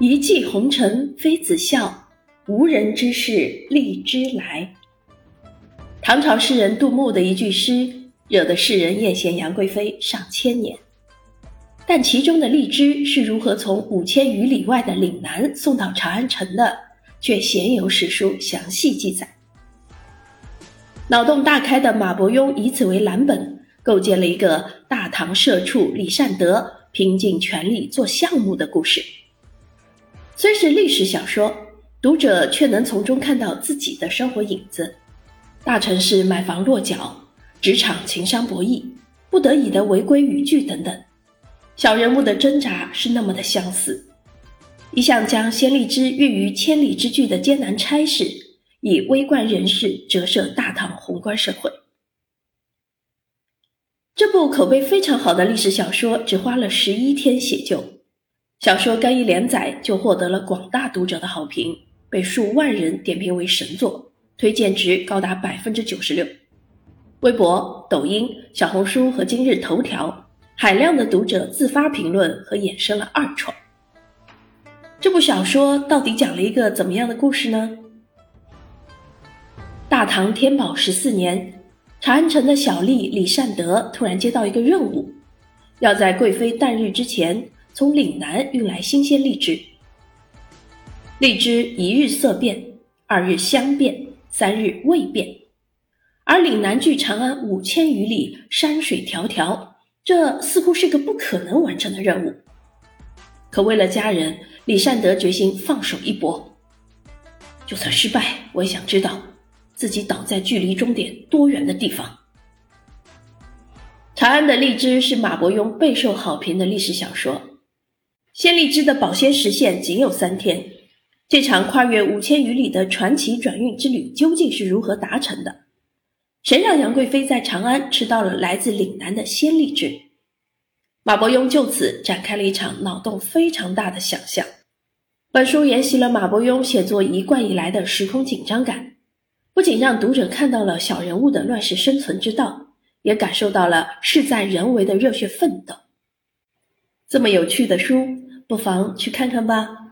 一骑红尘妃子笑，无人知是荔枝来。唐朝诗人杜牧的一句诗，惹得世人艳羡杨贵妃上千年。但其中的荔枝是如何从五千余里外的岭南送到长安城的，却鲜有史书详细记载。脑洞大开的马伯庸以此为蓝本，构建了一个大唐社畜李善德拼尽全力做项目的故事。是历史小说，读者却能从中看到自己的生活影子：大城市买房落脚，职场情商博弈，不得已的违规语句等等。小人物的挣扎是那么的相似。一向将先例之喻于千里之距的艰难差事，以微观人士折射大唐宏观社会。这部口碑非常好的历史小说，只花了十一天写就。小说刚一连载就获得了广大读者的好评，被数万人点评为神作，推荐值高达百分之九十六。微博、抖音、小红书和今日头条，海量的读者自发评论和衍生了二创。这部小说到底讲了一个怎么样的故事呢？大唐天宝十四年，长安城的小吏李善德突然接到一个任务，要在贵妃诞日之前。从岭南运来新鲜荔枝，荔枝一日色变，二日香变，三日味变，而岭南距长安五千余里，山水迢迢，这似乎是个不可能完成的任务。可为了家人，李善德决心放手一搏。就算失败，我也想知道自己倒在距离终点多远的地方。长安的荔枝是马伯庸备受好评的历史小说。鲜荔枝的保鲜时限仅有三天，这场跨越五千余里的传奇转运之旅究竟是如何达成的？谁让杨贵妃在长安吃到了来自岭南的鲜荔枝？马伯庸就此展开了一场脑洞非常大的想象。本书沿袭了马伯庸写作一贯以来的时空紧张感，不仅让读者看到了小人物的乱世生存之道，也感受到了事在人为的热血奋斗。这么有趣的书。不妨去看看吧。